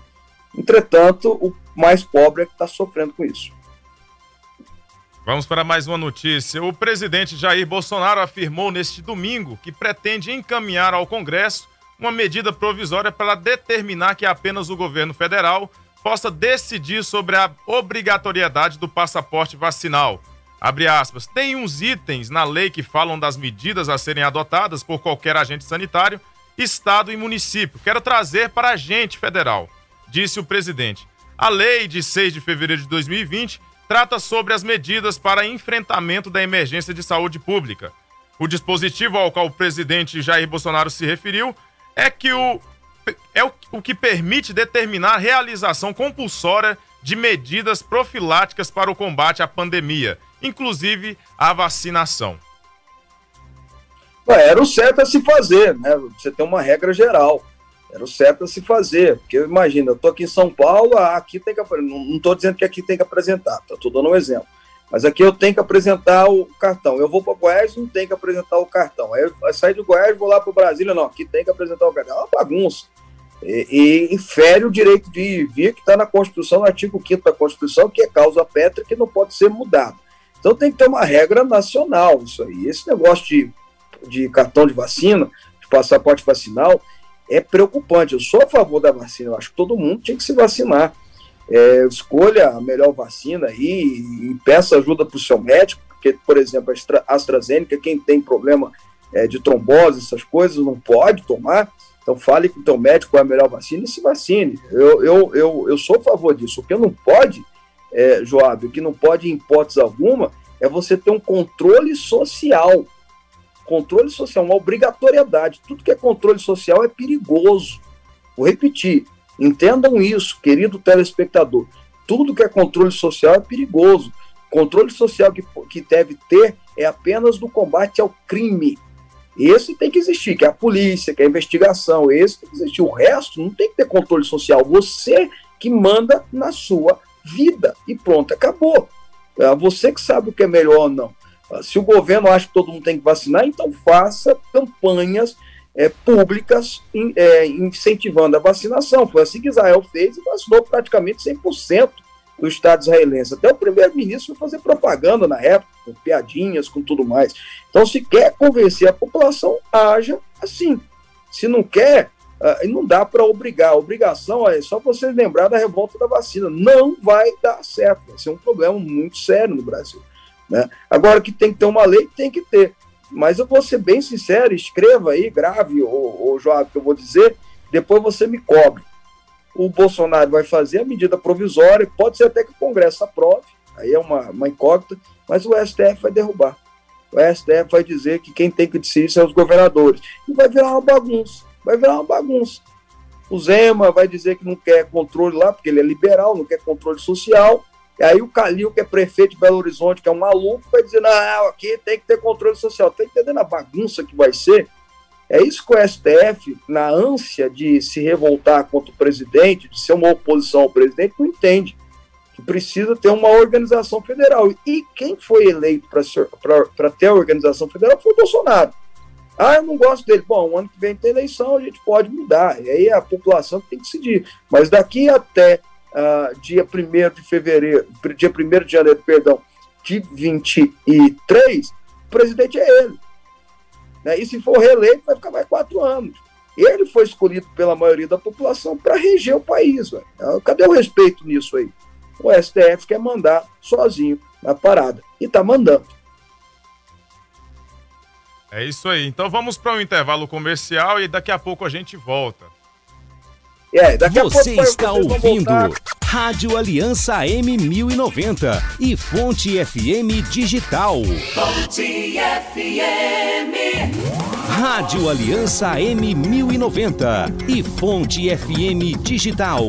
Entretanto, o mais pobre é que está sofrendo com isso. Vamos para mais uma notícia. O presidente Jair Bolsonaro afirmou neste domingo que pretende encaminhar ao Congresso uma medida provisória para determinar que apenas o governo federal possa decidir sobre a obrigatoriedade do passaporte vacinal. Abre aspas. Tem uns itens na lei que falam das medidas a serem adotadas por qualquer agente sanitário, estado e município. Quero trazer para a gente federal, disse o presidente. A lei de 6 de fevereiro de 2020 trata sobre as medidas para enfrentamento da emergência de saúde pública. O dispositivo ao qual o presidente Jair Bolsonaro se referiu é que o é o, o que permite determinar a realização compulsória de medidas profiláticas para o combate à pandemia, inclusive a vacinação. Era o certo a se fazer, né? Você tem uma regra geral. Era o certo a se fazer. Porque imagina, eu estou aqui em São Paulo, ah, aqui tem que não estou dizendo que aqui tem que apresentar, estou dando um exemplo. Mas aqui eu tenho que apresentar o cartão. Eu vou para Goiás, não tem que apresentar o cartão. Aí eu saio de Goiás, vou lá para Brasília, não, aqui tem que apresentar o cartão. É uma bagunça e, e infere o direito de ir e vir que está na Constituição, no artigo 5 da Constituição, que é causa pétrea que não pode ser mudado. Então tem que ter uma regra nacional isso aí. Esse negócio de, de cartão de vacina, de passaporte vacinal, é preocupante. Eu sou a favor da vacina, eu acho que todo mundo tinha que se vacinar. É, escolha a melhor vacina aí e, peça ajuda para o seu médico, porque, por exemplo, a AstraZeneca, quem tem problema é, de trombose, essas coisas, não pode tomar. Então fale com o teu médico qual é a melhor vacina e se vacine. Eu, eu, eu, eu sou a favor disso. O que não pode, é, Joab, o que não pode em hipótese alguma é você ter um controle social. Controle social, uma obrigatoriedade. Tudo que é controle social é perigoso. Vou repetir, entendam isso, querido telespectador. Tudo que é controle social é perigoso. Controle social que, que deve ter é apenas do combate ao crime, esse tem que existir, que é a polícia, que é a investigação, esse tem que existir. O resto não tem que ter controle social. Você que manda na sua vida. E pronto, acabou. É você que sabe o que é melhor ou não. Ah, se o governo acha que todo mundo tem que vacinar, então faça campanhas é, públicas in, é, incentivando a vacinação. Foi assim que Israel fez e vacinou praticamente 100% do Estado israelense. Até o primeiro-ministro foi fazer propaganda na época, com piadinhas, com tudo mais. Então, se quer convencer a população, haja assim. Se não quer, uh, não dá para obrigar. A obrigação é só você lembrar da revolta da vacina. Não vai dar certo. Vai ser um problema muito sério no Brasil. Né? Agora que tem que ter uma lei, tem que ter. Mas eu vou ser bem sincero, escreva aí, grave, o, o Joab, que eu vou dizer, depois você me cobre o Bolsonaro vai fazer a medida provisória, pode ser até que o Congresso aprove, aí é uma, uma incógnita, mas o STF vai derrubar. O STF vai dizer que quem tem que decidir são os governadores. E vai virar uma bagunça. Vai virar uma bagunça. O Zema vai dizer que não quer controle lá, porque ele é liberal, não quer controle social. E aí o Calil, que é prefeito de Belo Horizonte, que é um maluco, vai dizer, não, aqui tem que ter controle social. Tá entendendo a bagunça que vai ser? É isso que o STF, na ânsia de se revoltar contra o presidente, de ser uma oposição ao presidente, não entende. Que precisa ter uma organização federal. E quem foi eleito para ter a organização federal foi o Bolsonaro. Ah, eu não gosto dele. Bom, o ano que vem tem eleição, a gente pode mudar. E aí a população tem que decidir. Mas daqui até uh, dia 1 de fevereiro, dia 1 de janeiro, perdão, de 23, o presidente é ele. Né? E se for reeleito, vai ficar mais quatro anos. Ele foi escolhido pela maioria da população para reger o país. Véio. Então, cadê o respeito nisso aí? O STF quer mandar sozinho na parada. E está mandando. É isso aí. Então vamos para um intervalo comercial e daqui a pouco a gente volta. É, daqui Você a pouco está ouvindo Rádio Aliança M1090 e Fonte FM Digital. Fonte FM. Rádio Aliança M1090 e Fonte FM Digital.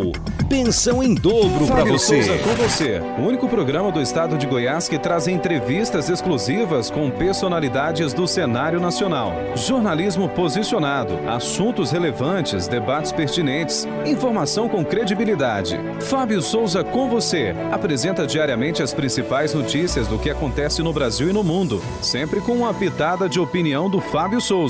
Pensão em dobro para você. Souza com você. O único programa do estado de Goiás que traz entrevistas exclusivas com personalidades do cenário nacional. Jornalismo posicionado, assuntos relevantes, debates pertinentes, informação com credibilidade. Fábio Souza com você. Apresenta diariamente as principais notícias do que acontece no Brasil e no mundo, sempre com uma pitada de opinião do Fábio Souza.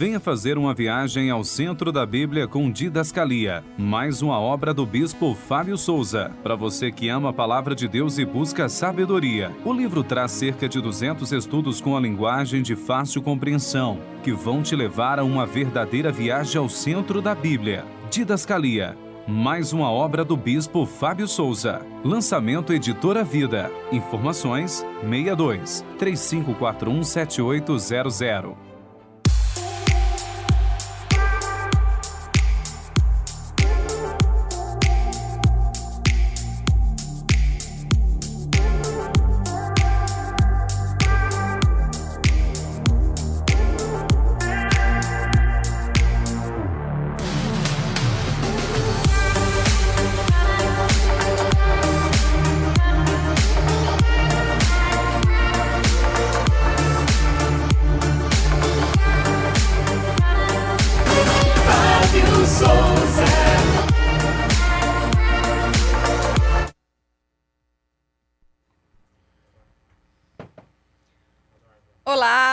Venha fazer uma viagem ao centro da Bíblia com Didascalia, mais uma obra do bispo Fábio Souza. Para você que ama a palavra de Deus e busca sabedoria, o livro traz cerca de 200 estudos com a linguagem de fácil compreensão, que vão te levar a uma verdadeira viagem ao centro da Bíblia. Didascalia, mais uma obra do bispo Fábio Souza. Lançamento Editora Vida. Informações 62 3541 7800.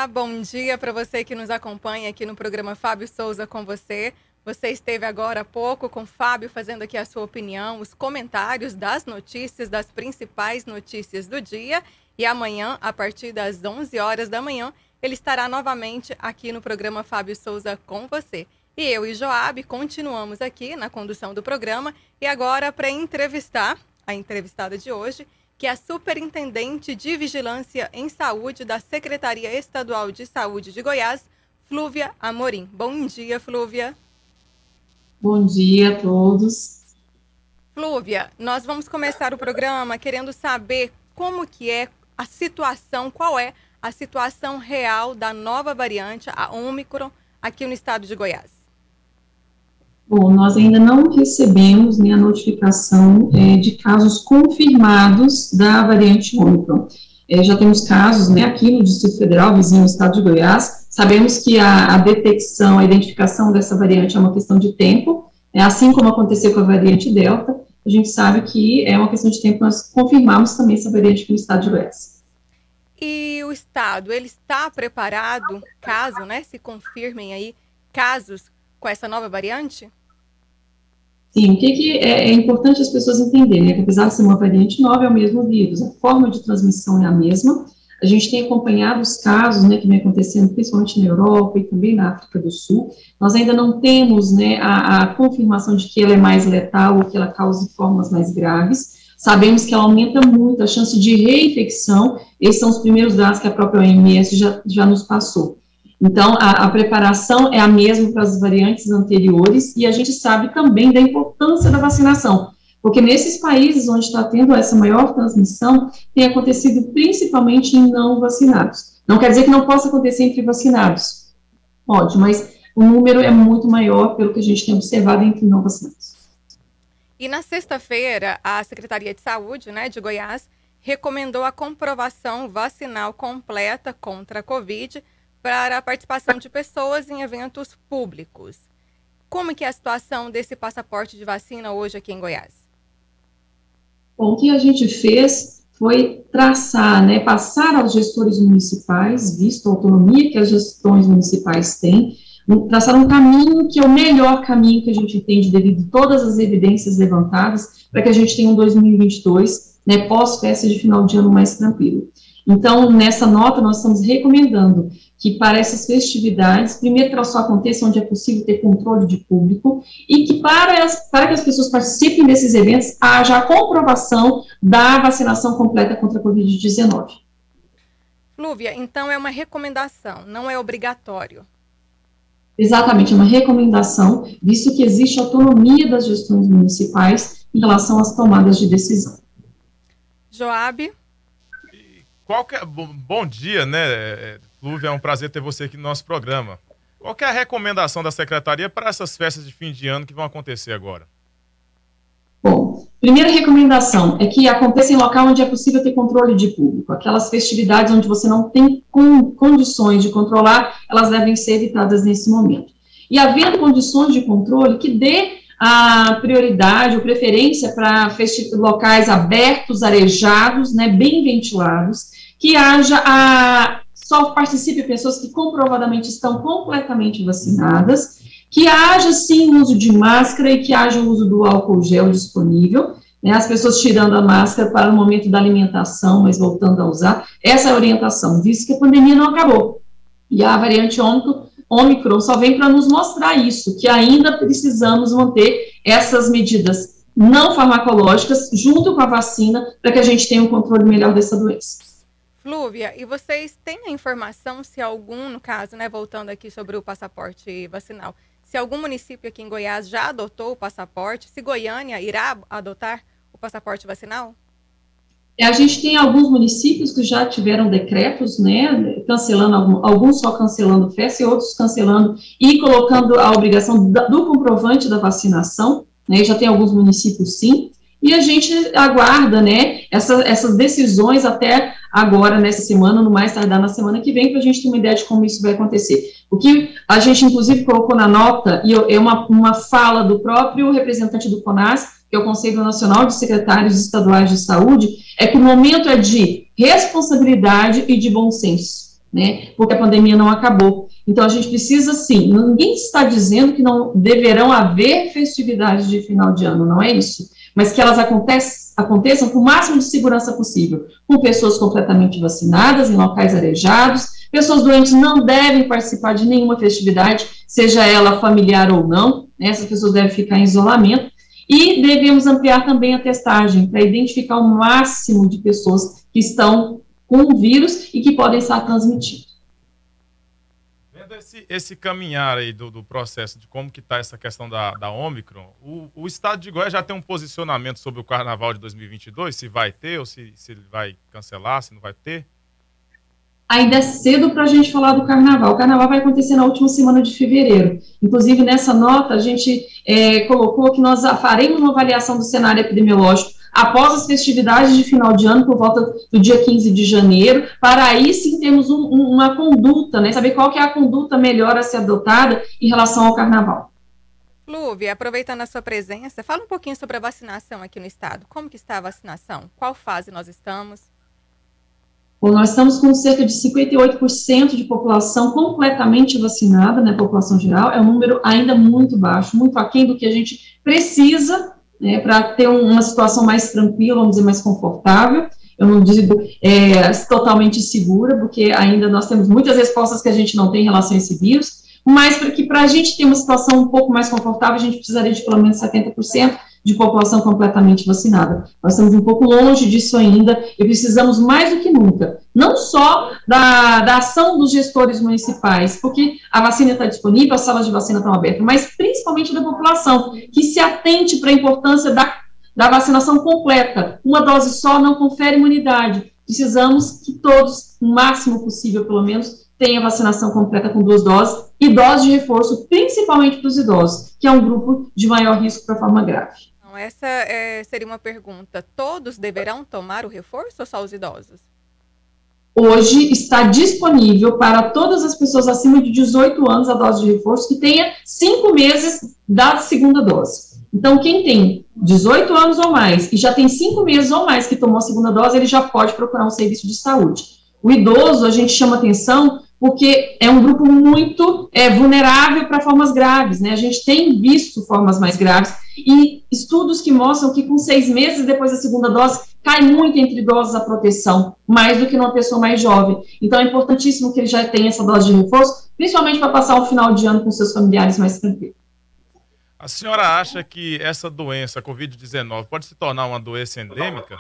Bom dia para você que nos acompanha aqui no programa Fábio Souza com você. Você esteve agora há pouco com Fábio fazendo aqui a sua opinião, os comentários das notícias, das principais notícias do dia. E amanhã, a partir das 11 horas da manhã, ele estará novamente aqui no programa Fábio Souza com você. E eu e Joab continuamos aqui na condução do programa. E agora, para entrevistar a entrevistada de hoje, que é a superintendente de Vigilância em Saúde da Secretaria Estadual de Saúde de Goiás, Flúvia Amorim. Bom dia, Flúvia. Bom dia a todos. Flúvia, nós vamos começar o programa querendo saber como que é a situação, qual é a situação real da nova variante, a Omicron, aqui no estado de Goiás? Bom, nós ainda não recebemos né, a notificação é, de casos confirmados da variante Ômicron. É, já temos casos né, aqui no Distrito Federal, vizinho do estado de Goiás. Sabemos que a, a detecção, a identificação dessa variante é uma questão de tempo, é, assim como aconteceu com a variante Delta, a gente sabe que é uma questão de tempo nós confirmarmos também essa variante aqui no estado de Goiás. E o estado, ele está preparado caso, né, se confirmem aí casos com essa nova variante? Sim, o que, que é, é, importante as pessoas entenderem, é que apesar de ser uma variante nova, é o mesmo vírus, a forma de transmissão é a mesma, a gente tem acompanhado os casos, né, que vem acontecendo principalmente na Europa e também na África do Sul, nós ainda não temos, né, a, a confirmação de que ela é mais letal ou que ela causa formas mais graves, sabemos que ela aumenta muito a chance de reinfecção, esses são os primeiros dados que a própria OMS já, já nos passou. Então, a, a, preparação é a mesma para as variantes anteriores, e a gente sabe também da importância da vacinação, porque nesses países onde está tendo essa maior transmissão, tem acontecido principalmente em não vacinados. Não quer dizer que não possa acontecer entre vacinados, pode, mas o número é muito maior pelo que a gente tem observado entre não vacinados. E na sexta-feira, a Secretaria de Saúde né, de Goiás recomendou a comprovação vacinal completa contra a Covid para a participação de pessoas em eventos públicos. Como que é a situação desse passaporte de vacina hoje aqui em Goiás? Bom, o que a gente fez foi traçar, né, passar aos gestores municipais, visto a autonomia que as gestões municipais têm, traçar um caminho que é o melhor caminho que a gente entende devido a todas as evidências levantadas para que a gente tenha um 2022, né, pós-festa de final de ano mais tranquilo. Então, nessa nota, nós estamos recomendando que para essas festividades, primeiro que elas só aconteçam onde é possível ter controle de público, e que para, as, para que as pessoas participem desses eventos, haja a comprovação da vacinação completa contra a Covid-19. Lúvia, então é uma recomendação, não é obrigatório. Exatamente, é uma recomendação, visto que existe autonomia das gestões municipais em relação às tomadas de decisão. Joab? Qual que é, bom dia, né? Lúvia, é um prazer ter você aqui no nosso programa. Qual é a recomendação da secretaria para essas festas de fim de ano que vão acontecer agora? Bom, primeira recomendação é que aconteça em local onde é possível ter controle de público. Aquelas festividades onde você não tem condições de controlar, elas devem ser evitadas nesse momento. E havendo condições de controle, que dê a prioridade ou preferência para locais abertos, arejados, né, bem ventilados, que haja a só participe pessoas que comprovadamente estão completamente vacinadas, que haja sim o uso de máscara e que haja o uso do álcool gel disponível, né, as pessoas tirando a máscara para o momento da alimentação, mas voltando a usar, essa é a orientação, visto que a pandemia não acabou. E a variante Ômicron só vem para nos mostrar isso, que ainda precisamos manter essas medidas não farmacológicas junto com a vacina para que a gente tenha um controle melhor dessa doença. Flúvia, e vocês têm a informação se algum, no caso, né, voltando aqui sobre o passaporte vacinal, se algum município aqui em Goiás já adotou o passaporte, se Goiânia irá adotar o passaporte vacinal? É, a gente tem alguns municípios que já tiveram decretos, né, cancelando, alguns só cancelando festa e outros cancelando e colocando a obrigação do comprovante da vacinação, né, já tem alguns municípios sim, e a gente aguarda, né, essa, essas decisões até agora, nessa semana, no mais tardar na semana que vem, para a gente ter uma ideia de como isso vai acontecer. O que a gente, inclusive, colocou na nota, e é uma, uma fala do próprio representante do CONAS, que é o Conselho Nacional de Secretários Estaduais de Saúde, é que o momento é de responsabilidade e de bom senso, né, porque a pandemia não acabou. Então, a gente precisa, sim, ninguém está dizendo que não deverão haver festividades de final de ano, não é isso mas que elas aconteçam com o máximo de segurança possível, com pessoas completamente vacinadas, em locais arejados. Pessoas doentes não devem participar de nenhuma festividade, seja ela familiar ou não, né? essas pessoas devem ficar em isolamento. E devemos ampliar também a testagem para identificar o máximo de pessoas que estão com o vírus e que podem estar transmitindo esse, esse caminhar aí do, do, processo de como que está essa questão da, da Omicron, o, o estado de Goiás já tem um posicionamento sobre o carnaval de 2022, se vai ter ou se, se vai cancelar, se não vai ter? ainda é cedo para a gente falar do carnaval. O carnaval vai acontecer na última semana de fevereiro. Inclusive, nessa nota, a gente é, colocou que nós faremos uma avaliação do cenário epidemiológico após as festividades de final de ano, por volta do dia 15 de janeiro, para aí sim termos um, um, uma conduta, né, saber qual que é a conduta melhor a ser adotada em relação ao carnaval. Lúvia, aproveitando a sua presença, fala um pouquinho sobre a vacinação aqui no estado. Como que está a vacinação? Qual fase nós estamos? Bom, nós estamos com cerca de 58% de população completamente vacinada, né, população geral, é um número ainda muito baixo, muito aquém do que a gente precisa, né, para ter uma situação mais tranquila, vamos dizer, mais confortável. Eu não digo é, totalmente segura, porque ainda nós temos muitas respostas que a gente não tem em relação a esse vírus, mas para que para a gente ter uma situação um pouco mais confortável, a gente precisaria de pelo menos 70% de população completamente vacinada. Nós estamos um pouco longe disso ainda e precisamos mais do que nunca, não só da, da ação dos gestores municipais, porque a vacina está disponível, as salas de vacina estão abertas, mas principalmente da população, que se atente para a importância da, da vacinação completa. Uma dose só não confere imunidade. Precisamos que todos, o máximo possível, pelo menos, tenham vacinação completa com duas doses e doses de reforço, principalmente para os idosos, que é um grupo de maior risco para forma grave. Então, essa é, seria uma pergunta. Todos deverão tomar o reforço ou só os idosos? Hoje está disponível para todas as pessoas acima de 18 anos a dose de reforço que tenha cinco meses da segunda dose. Então, quem tem 18 anos ou mais e já tem cinco meses ou mais que tomou a segunda dose, ele já pode procurar um serviço de saúde. O idoso, a gente chama atenção porque é um grupo muito é, vulnerável para formas graves, né? A gente tem visto formas mais graves e estudos que mostram que com seis meses depois da segunda dose cai muito entre idosos a proteção, mais do que numa pessoa mais jovem. Então é importantíssimo que ele já tenha essa dose de reforço, principalmente para passar o final de ano com seus familiares mais tranquilos. A senhora acha que essa doença, a Covid-19, pode se tornar uma doença endêmica?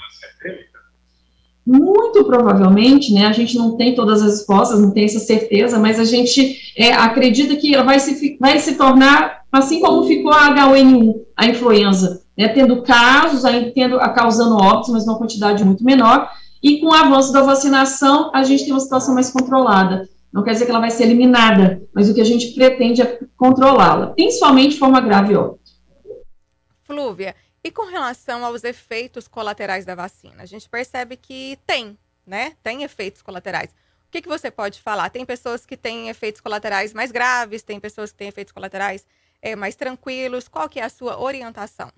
Muito provavelmente, né, a gente não tem todas as respostas, não tem essa certeza, mas a gente é, acredita que ela vai se, vai se tornar assim como ficou a H1N1, a influenza, né, tendo casos, ainda tendo, causando óbitos, mas uma quantidade muito menor, e com o avanço da vacinação, a gente tem uma situação mais controlada. Não quer dizer que ela vai ser eliminada, mas o que a gente pretende é controlá-la, principalmente de forma grave e óbito. Flúvia, e com relação aos efeitos colaterais da vacina, a gente percebe que tem, né? Tem efeitos colaterais. O que, que você pode falar? Tem pessoas que têm efeitos colaterais mais graves, tem pessoas que têm efeitos colaterais é, mais tranquilos. Qual que é a sua orientação?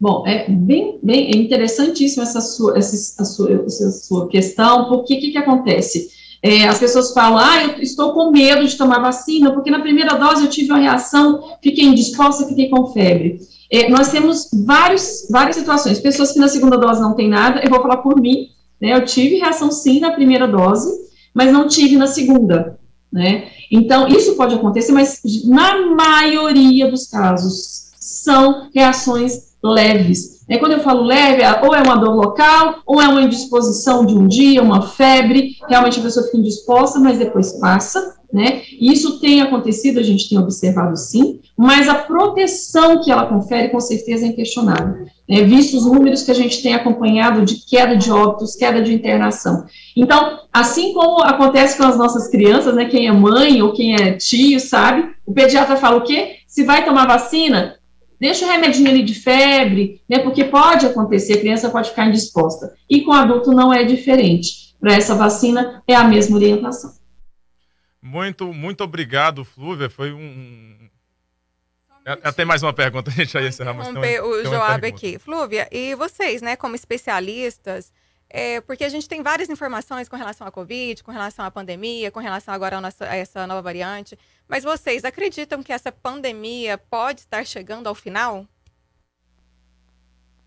Bom, é bem, bem é interessantíssima essa sua, essa, sua, essa sua questão, porque o que, que acontece? É, as pessoas falam, ah, eu estou com medo de tomar vacina, porque na primeira dose eu tive uma reação, fiquei indisposta, fiquei com febre. É, nós temos vários, várias situações, pessoas que na segunda dose não tem nada, eu vou falar por mim, né, eu tive reação sim na primeira dose, mas não tive na segunda, né, então isso pode acontecer, mas na maioria dos casos são reações leves, é, quando eu falo leve, é, ou é uma dor local, ou é uma indisposição de um dia, uma febre, realmente a pessoa fica indisposta, mas depois passa, né? Isso tem acontecido, a gente tem observado sim, mas a proteção que ela confere, com certeza, é inquestionável. Né? Visto os números que a gente tem acompanhado de queda de óbitos, queda de internação. Então, assim como acontece com as nossas crianças, né? Quem é mãe ou quem é tio sabe, o pediatra fala o quê? Se vai tomar vacina, deixa o remedinho ali de febre, né, porque pode acontecer, a criança pode ficar indisposta. E com adulto não é diferente. Para essa vacina é a mesma orientação. Muito, muito obrigado, Flúvia. Foi um. Até mais uma pergunta, a gente ia encerrar, mas tem o Joab aqui. Flúvia, e vocês, né, como especialistas, é, porque a gente tem várias informações com relação à Covid, com relação à pandemia, com relação agora a, nossa, a essa nova variante. Mas vocês acreditam que essa pandemia pode estar chegando ao final?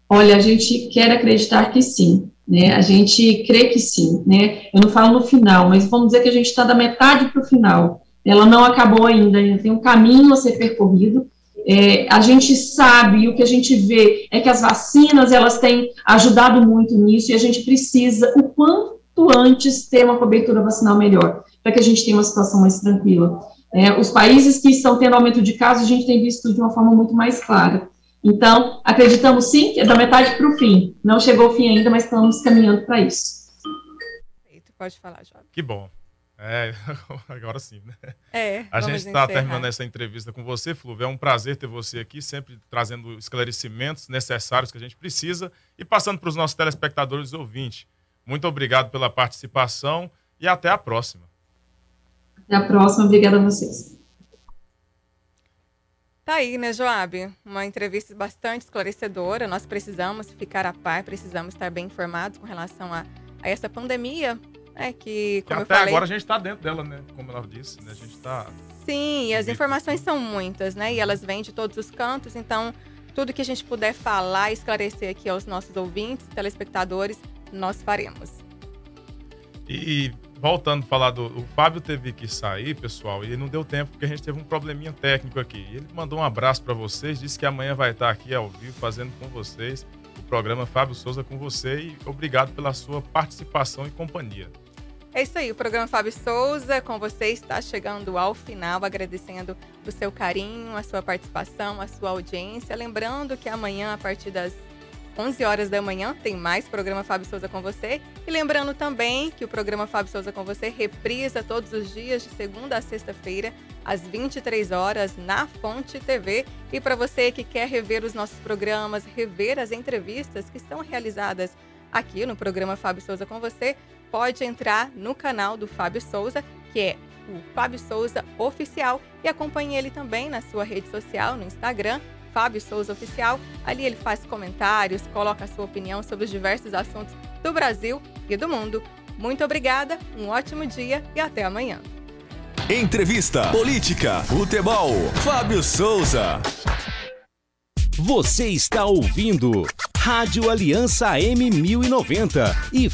Olha, a gente quer acreditar que sim, né? A gente crê que sim, né? Eu não falo no final, mas vamos dizer que a gente está da metade para o final. Ela não acabou ainda, ainda tem um caminho a ser percorrido, é, a gente sabe, o que a gente vê é que as vacinas, elas têm ajudado muito nisso, e a gente precisa, o quanto antes, ter uma cobertura vacinal melhor, para que a gente tenha uma situação mais tranquila. É, os países que estão tendo aumento de casos, a gente tem visto de uma forma muito mais clara. Então, acreditamos sim que é da metade para o fim. Não chegou o fim ainda, mas estamos caminhando para isso. Pode falar, Job. Que bom. É, [LAUGHS] agora sim, né? É, a gente está terminando essa entrevista com você, Flúvio. É um prazer ter você aqui, sempre trazendo esclarecimentos necessários que a gente precisa e passando para os nossos telespectadores e ouvintes. Muito obrigado pela participação e até a próxima. Até a próxima, obrigada a vocês. Tá aí, né, Joab? Uma entrevista bastante esclarecedora. Nós precisamos ficar a par, precisamos estar bem informados com relação a, a essa pandemia, né? Que, como Até eu falei, agora a gente está dentro dela, né? Como ela disse, né? A gente está. Sim, e as informações são muitas, né? E elas vêm de todos os cantos, então tudo que a gente puder falar e esclarecer aqui aos nossos ouvintes, telespectadores, nós faremos. E voltando a falar do. O Fábio teve que sair, pessoal, e não deu tempo porque a gente teve um probleminha técnico aqui. Ele mandou um abraço para vocês, disse que amanhã vai estar aqui ao vivo fazendo com vocês o programa Fábio Souza com você e obrigado pela sua participação e companhia. É isso aí, o programa Fábio Souza com você está chegando ao final, agradecendo o seu carinho, a sua participação, a sua audiência. Lembrando que amanhã, a partir das 11 horas da manhã, tem mais programa Fábio Souza com você. E lembrando também que o programa Fábio Souza com você reprisa todos os dias, de segunda a sexta-feira, às 23 horas, na Fonte TV. E para você que quer rever os nossos programas, rever as entrevistas que são realizadas aqui no programa Fábio Souza com você, pode entrar no canal do Fábio Souza, que é o Fábio Souza Oficial, e acompanhe ele também na sua rede social, no Instagram, Fábio Souza Oficial. Ali ele faz comentários, coloca a sua opinião sobre os diversos assuntos do Brasil e do mundo. Muito obrigada, um ótimo dia e até amanhã. Entrevista, política, futebol. Fábio Souza. Você está ouvindo Rádio Aliança M1090 e